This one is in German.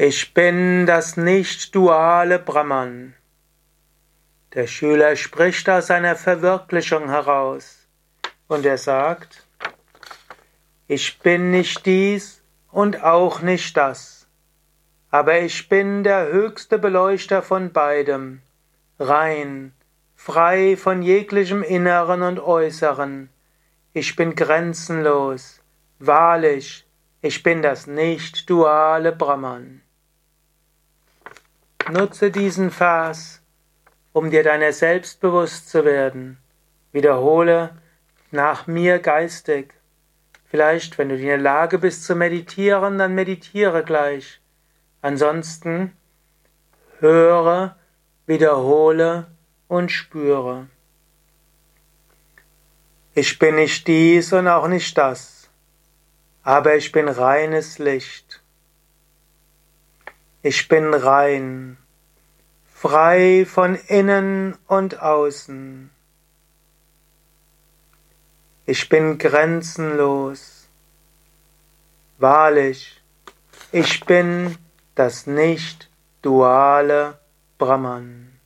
Ich bin das nicht duale Brahman. Der Schüler spricht aus seiner Verwirklichung heraus und er sagt, ich bin nicht dies und auch nicht das, aber ich bin der höchste Beleuchter von beidem, rein, frei von jeglichem Inneren und Äußeren. Ich bin grenzenlos, wahrlich, ich bin das nicht duale Brahman. Nutze diesen Vers, um dir deiner selbst bewusst zu werden. Wiederhole nach mir geistig. Vielleicht, wenn du in der Lage bist zu meditieren, dann meditiere gleich. Ansonsten höre, wiederhole und spüre. Ich bin nicht dies und auch nicht das, aber ich bin reines Licht. Ich bin rein, frei von innen und außen. Ich bin grenzenlos. Wahrlich, ich bin das nicht duale Brahman.